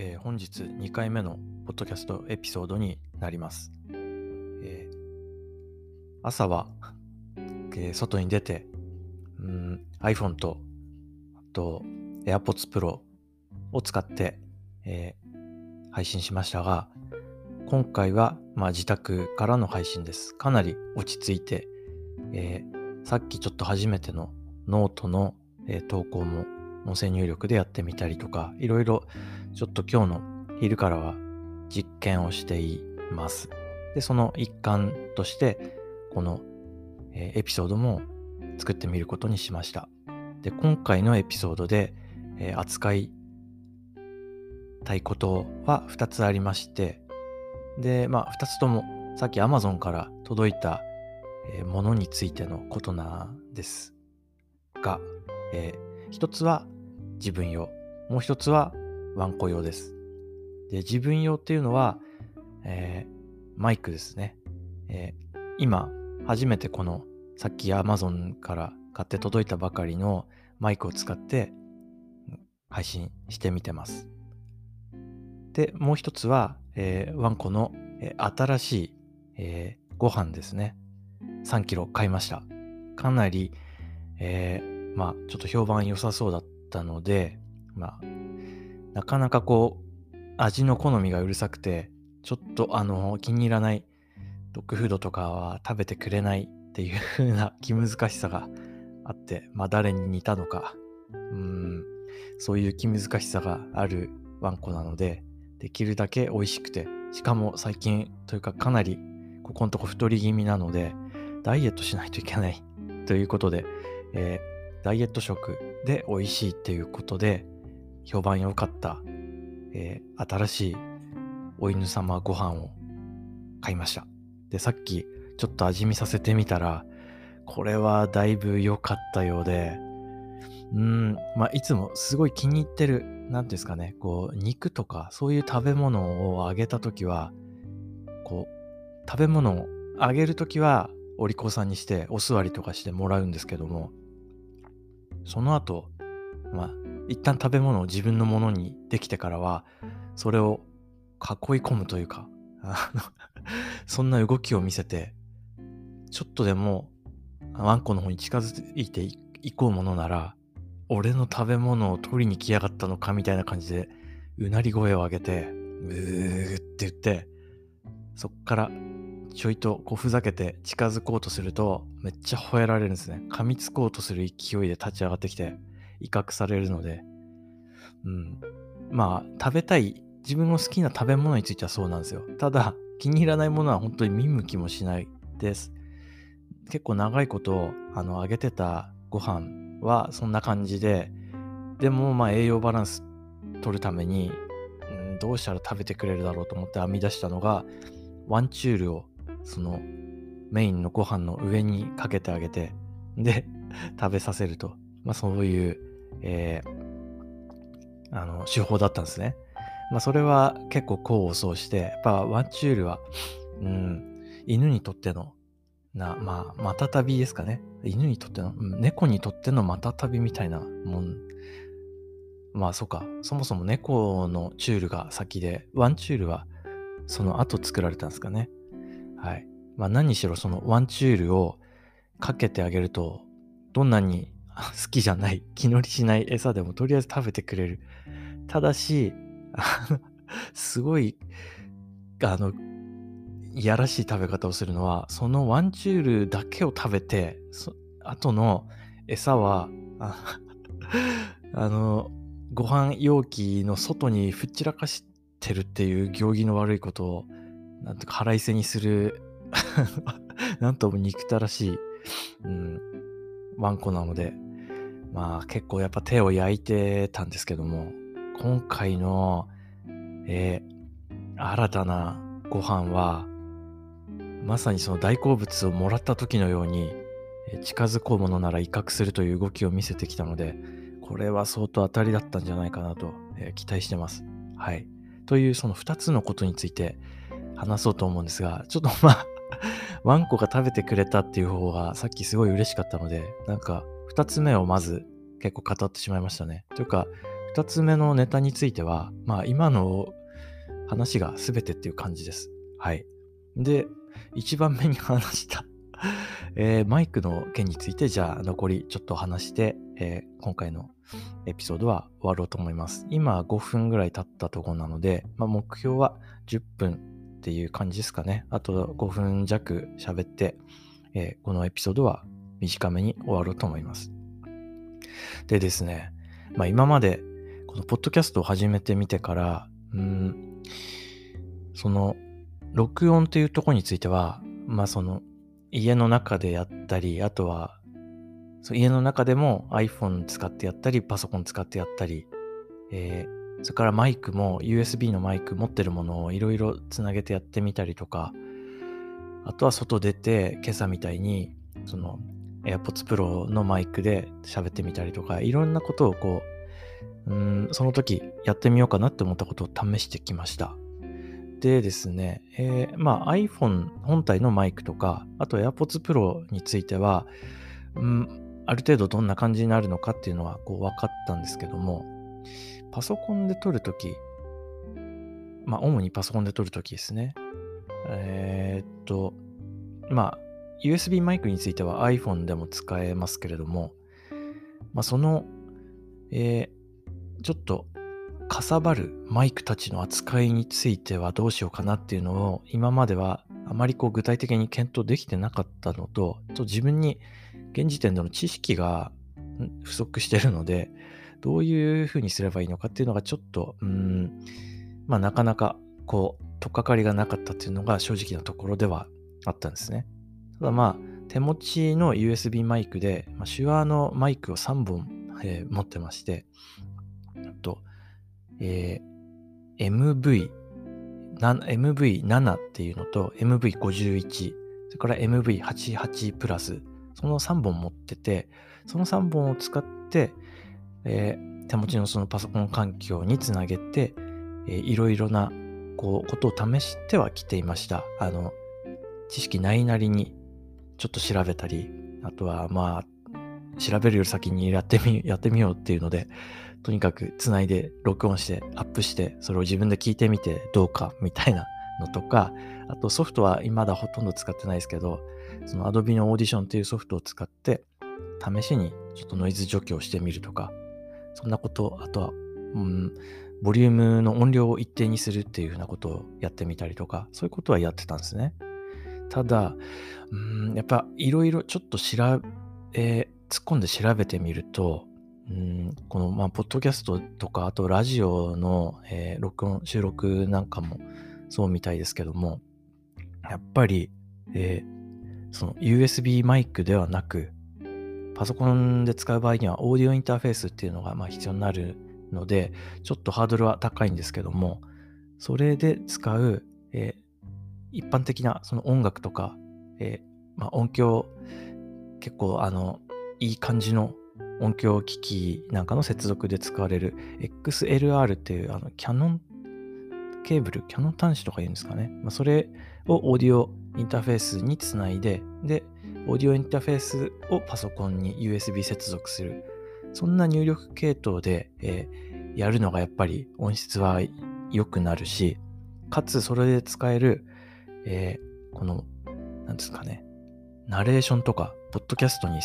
えー本日2回目のポッドキャストエピソードになります。えー朝は、えー外に出て、うん iPhone と、あと AirPods Pro を使って、えー配信しましたが、今回は、まあ、自宅からの配信です。かなり落ち着いて、えーさっきちょっと初めてのノートの、えー投稿も音声入力でやってみたりとか、いろいろちょっと今日の昼からは実験をしています。で、その一環として、この、えエピソードも作ってみることにしました。で、今回のエピソードで、え扱いたいことは2つありまして、で、まあ2つともさっき Amazon から届いた、ものについてのことなんですが、え1つは自分用、もう1つはワンコ用です。で、自分用っていうのは、えーマイクですね。えー今、初めてこの、さっき Amazon から買って届いたばかりのマイクを使って配信してみてます。で、もう一つは、えーワンコの、えー新しい、えーご飯ですね。3キロ買いました。かなり、えーまあ、ちょっと評判良さそうだったたので、まあ、なかなかこう、味の好みがうるさくて、ちょっとあの、気に入らないドッグフードとかは食べてくれないっていう風な 気難しさがあって、まあ誰に似たのか、うん、そういう気難しさがあるワンコなので、できるだけ美味しくて、しかも最近というかかなりここのとこ太り気味なので、ダイエットしないといけないということで、えーダイエット食で美味しいっていうことで、評判良かった、えー新しいお犬様ご飯を買いました。で、さっきちょっと味見させてみたら、これはだいぶ良かったようで、うん、まあ、いつもすごい気に入ってる、なんていうんですかね、こう、肉とかそういう食べ物をあげたときは、こう、食べ物をあげるときは、お利口さんにして、お座りとかしてもらうんですけども、その後、まあ、一旦食べ物を自分のものにできてからは、それを囲い込むというか、あの そんな動きを見せて、ちょっとでもワンコの方に近づいていこうものなら、俺の食べ物を取りに来やがったのかみたいな感じで、うなり声を上げて、うーって言って、そっからちょいとこうふざけて近づこうとすると、めっちゃ吠えられるんですね。噛みつこうとする勢いで立ち上がってきて、威嚇されるので、うん。まあ、食べたい、自分の好きな食べ物についてはそうなんですよ。ただ、気に入らないものは本当に見向きもしないです。結構長いこと、あの、揚げてたご飯はそんな感じで、でも、まあ、栄養バランス取るために、うん、どうしたら食べてくれるだろうと思って編み出したのが、ワンチュールを、その、メインのご飯の上にかけてあげて、で、食べさせると。まあ、そういう、えーあの、手法だったんですね。まあ、それは結構功を奏して、やっぱワンチュールは、うん、犬にとっての、な、まあ、またたびですかね。犬にとっての、うん猫にとってのまたたびみたいなもん。まあ、そうか。そもそも猫のチュールが先で、ワンチュールはその後作られたんですかね。はい。まあ、何しろそのワンチュールをかけてあげると、どんなに 好きじゃない、気乗りしない餌でもとりあえず食べてくれる。ただし、すごい、あの、いやらしい食べ方をするのは、そのワンチュールだけを食べて、そ後の餌は、あの、ご飯容器の外にふっちらかしてるっていう行儀の悪いことを、なんとか腹いせにする、なんとも憎たらしい、うん、ワンコなので、まあ結構やっぱ手を焼いてたんですけども、今回の、えー新たなご飯は、まさにその大好物をもらった時のように、近づこうものなら威嚇するという動きを見せてきたので、これは相当当たりだったんじゃないかなと、えー期待してます。はい。というその2つのことについて話そうと思うんですが、ちょっとまあ、ワンコが食べてくれたっていう方がさっきすごい嬉しかったので、なんか2つ目をまず結構語ってしまいましたね。というか、2つ目のネタについては、まあ今の話が全てっていう感じです。はい。で、1番目に話した えー、マイクの件について、じゃあ残りちょっと話して、えー、今回のエピソードは終わろうと思います。今5分ぐらい経ったところなので、まあ、目標は10分っていう感じですかね。あと5分弱喋って、えー、このエピソードは短めに終わろうと思います。でですね、まあ、今までこのポッドキャストを始めてみてから、うん、その録音というところについては、まあその家の中でやったり、あとは家の中でも iPhone 使ってやったり、パソコン使ってやったり、えー、それからマイクも USB のマイク持ってるものをいろいろつなげてやってみたりとか、あとは外出て今朝みたいにその AirPods Pro のマイクで喋ってみたりとか、いろんなことをこう、うん、その時やってみようかなって思ったことを試してきました。でですね、えー、まあ iPhone 本体のマイクとか、あと AirPods Pro については、うん、ある程度どんな感じになるのかっていうのはこう分かったんですけども、パソコンで撮るとき、まあ主にパソコンで撮るときですね。えー、っと、まあ USB マイクについては iPhone でも使えますけれども、まあその、えー、ちょっとかさばるマイクたちの扱いについてはどうしようかなっていうのを今まではあまりこう具体的に検討できてなかったのと、と自分に現時点での知識が不足してるので、どういうふうにすればいいのかっていうのがちょっと、うん、まあなかなかこう、とっかかりがなかったっていうのが正直なところではあったんですね。ただまあ、手持ちの USB マイクで、まあ、手話のマイクを3本、えー、持ってまして、とえー、MV、MV7 っていうのと MV51、それから MV88 プラス、その3本持ってて、その3本を使って、えー、手持ちのそのパソコン環境につなげて、えー、いろいろなこうことを試してはきていました。あの、知識ないなりにちょっと調べたり、あとはまあ、調べるより先にやってみ、やってみようっていうので、とにかくつないで録音してアップしてそれを自分で聞いてみてどうかみたいなのとかあとソフトは未だほとんど使ってないですけどその Adobe のオーディションっていうソフトを使って試しにちょっとノイズ除去をしてみるとかそんなことあとは、うん、ボリュームの音量を一定にするっていうふうなことをやってみたりとかそういうことはやってたんですね。ただ、うん、やっぱいろいろちょっと調べ、突っ込んで調べてみるとうん、この、まあ、ポッドキャストとか、あとラジオの、えー、録音、収録なんかもそうみたいですけども、やっぱり、えー、その USB マイクではなく、パソコンで使う場合にはオーディオインターフェースっていうのがまあ必要になるので、ちょっとハードルは高いんですけども、それで使う、え、一般的なその音楽とか、えまあ、音響、結構あの、いい感じの音響機器なんかの接続で使われる XLR っていうあのキャノンケーブル、キャノン端子とか言うんですかね。まあ、それをオーディオインターフェースにつないで、で、オーディオインターフェースをパソコンに USB 接続する。そんな入力系統で、えー、やるのがやっぱり音質は良くなるし、かつそれで使える、えー、この、なんですかね、ナレーションとか、ポッドキャストに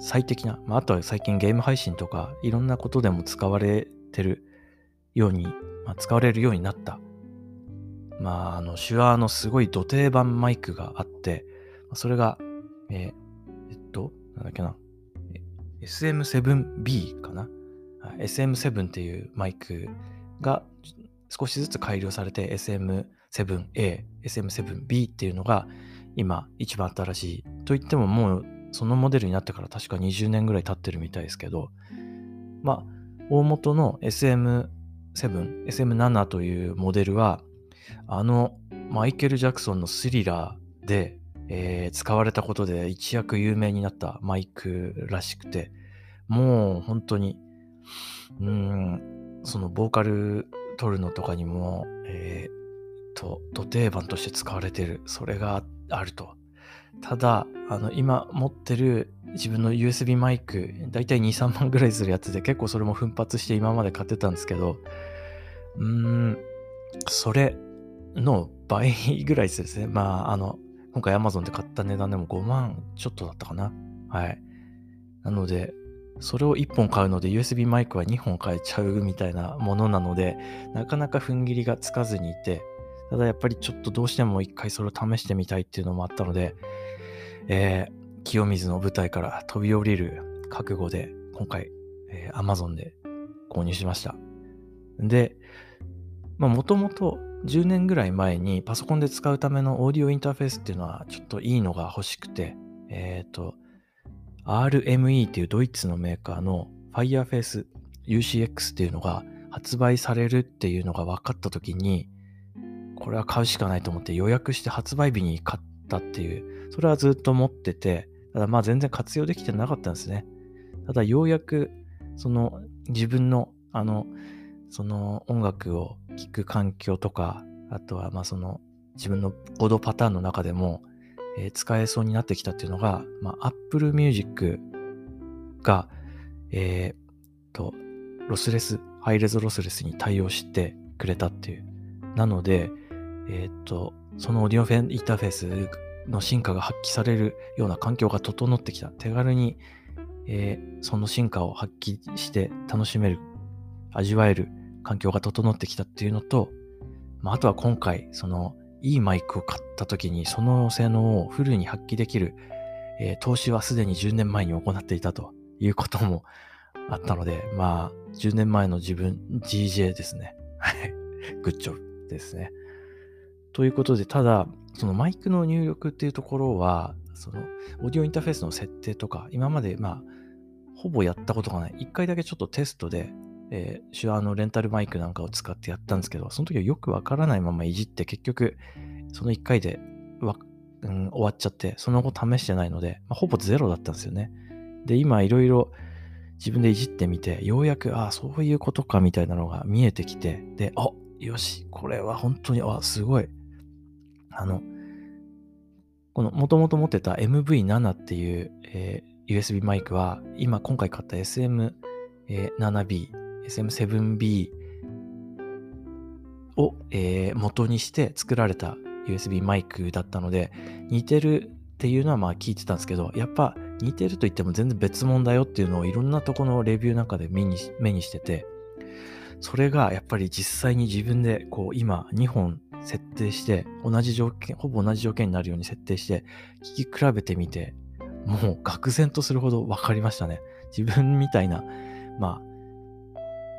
最適な、まあ、あとは最近ゲーム配信とか、いろんなことでも使われてるように、まあ、使われるようになった。まあ、あの、手話のすごい土定番マイクがあって、それが、えー、えっと、なんだっけな、SM7B かな ?SM7 っていうマイクが少しずつ改良されて SM7A、SM7B っていうのが今一番新しい。と言ってももうそのモデルになってから確か20年ぐらい経ってるみたいですけど、まあ、大元の SM7、SM7 というモデルは、あのマイケル・ジャクソンのスリラーで、えー、使われたことで一躍有名になったマイクらしくて、もう本当に、うん、そのボーカル取るのとかにも、えー、と、土定番として使われてる、それがあると。ただ、あの、今持ってる自分の USB マイク、だいたい2、3万ぐらいするやつで結構それも奮発して今まで買ってたんですけど、うーん、それの倍ぐらいですね。まあ、あの、今回 Amazon で買った値段でも5万ちょっとだったかな。はい。なので、それを1本買うので USB マイクは2本買えちゃうみたいなものなので、なかなか踏ん切りがつかずにいて、ただやっぱりちょっとどうしても一回それを試してみたいっていうのもあったので、えー、清水の舞台から飛び降りる覚悟で今回、えー、Amazon で購入しました。で、まあもともと10年ぐらい前にパソコンで使うためのオーディオインターフェースっていうのはちょっといいのが欲しくて、えっ、ー、と、RME っていうドイツのメーカーの Fireface UCX っていうのが発売されるっていうのが分かった時に、これは買うしかないと思って予約して発売日に買ったっていう、それはずっと持ってて、ただまあ全然活用できてなかったんですね。ただようやく、その自分の、あの、その音楽を聴く環境とか、あとはまあその自分のコードパターンの中でも、えー、使えそうになってきたっていうのが、まあ、Apple Music が、えー、と、ロスレス、ハイレゾロスレスに対応してくれたっていう。なので、えっ、ー、と、そのオーディオフェンインターフェースの進化が発揮されるような環境が整ってきた。手軽に、えー、その進化を発揮して楽しめる、味わえる環境が整ってきたっていうのと、まあ、あとは今回、その、いいマイクを買った時に、その性能をフルに発揮できる、えー、投資はすでに10年前に行っていたということもあったので、まあ、10年前の自分、GJ ですね。はい。グッジョブですね。ということで、ただ、そのマイクの入力っていうところは、その、オーディオインターフェースの設定とか、今まで、まあ、ほぼやったことがない。一回だけちょっとテストで、えー、手話のレンタルマイクなんかを使ってやったんですけど、その時はよくわからないままいじって、結局、その一回でわ、うん、終わっちゃって、その後試してないので、まあ、ほぼゼロだったんですよね。で、今いろいろ自分でいじってみて、ようやく、ああ、そういうことかみたいなのが見えてきて、で、あよし、これは本当に、あ、すごい、あの、この元々持ってた MV7 っていう、えー、USB マイクは、今今回買った SM7B、SM7B を、えー、元にして作られた USB マイクだったので、似てるっていうのはまあ聞いてたんですけど、やっぱ似てると言っても全然別物だよっていうのをいろんなとこのレビューなんかで目に目にしてて、それがやっぱり実際に自分でこう今2本設定して、同じ条件、ほぼ同じ条件になるように設定して、聞き比べてみて、もう愕然とするほど分かりましたね。自分みたいな、まあ、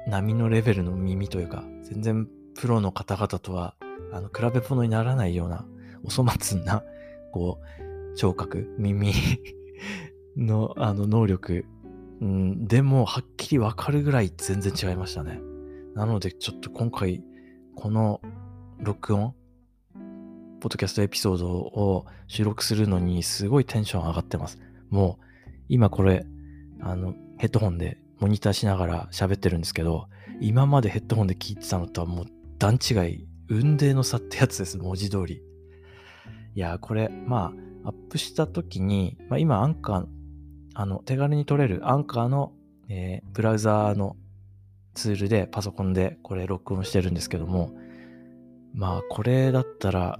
波のレベルの耳というか、全然プロの方々とは、あの、比べ物にならないような、お粗末な、こう、聴覚、耳の、あの、能力、うん、でも、はっきりわかるぐらい全然違いましたね。なので、ちょっと今回、この録音、ポッドキャストエピソードを収録するのにすごいテンション上がってます。もう、今これ、あの、ヘッドホンでモニターしながら喋ってるんですけど、今までヘッドホンで聞いてたのとはもう段違い、運命の差ってやつです、文字通り。いや、これ、まあ、アップした時に、まあ、今、アンカー、あの、手軽に撮れるアンカーの、えー、ブラウザーのツールでパソコンでこれ録音してるんですけども、まあこれだったら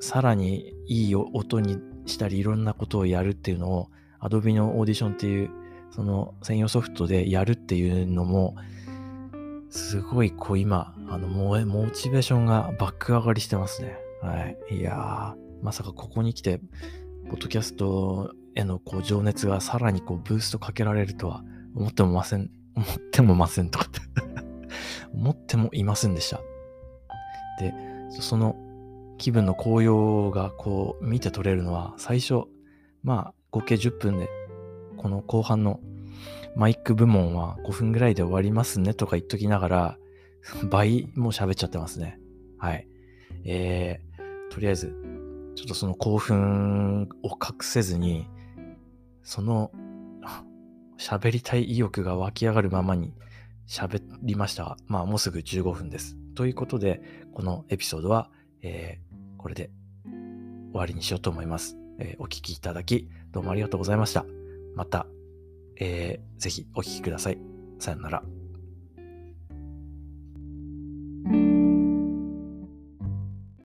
さらにいい音にしたりいろんなことをやるっていうのを Adobe のオーディションっていうその専用ソフトでやるっていうのもすごいこう今あのモモチベーションが爆上がりしてますね。はい。いやー、まさかここに来て、ポッドキャストへのこう情熱がさらにこうブーストかけられるとは思ってもません、思ってもませんとかって 思ってもいませんでした。で、その気分の高揚がこう見て取れるのは最初、まあ合計10分で、この後半のマイク部門は5分ぐらいで終わりますねとか言っときながら、倍も喋っちゃってますね。はい。えー、とりあえず、ちょっとその興奮を隠せずに、その 喋りたい意欲が湧き上がるままに喋りました。まあもうすぐ15分です。ということで、このエピソードは、えー、これで終わりにしようと思います。えー、お聴きいただき、どうもありがとうございました。また、えー、ぜひお聞きください。さよなら。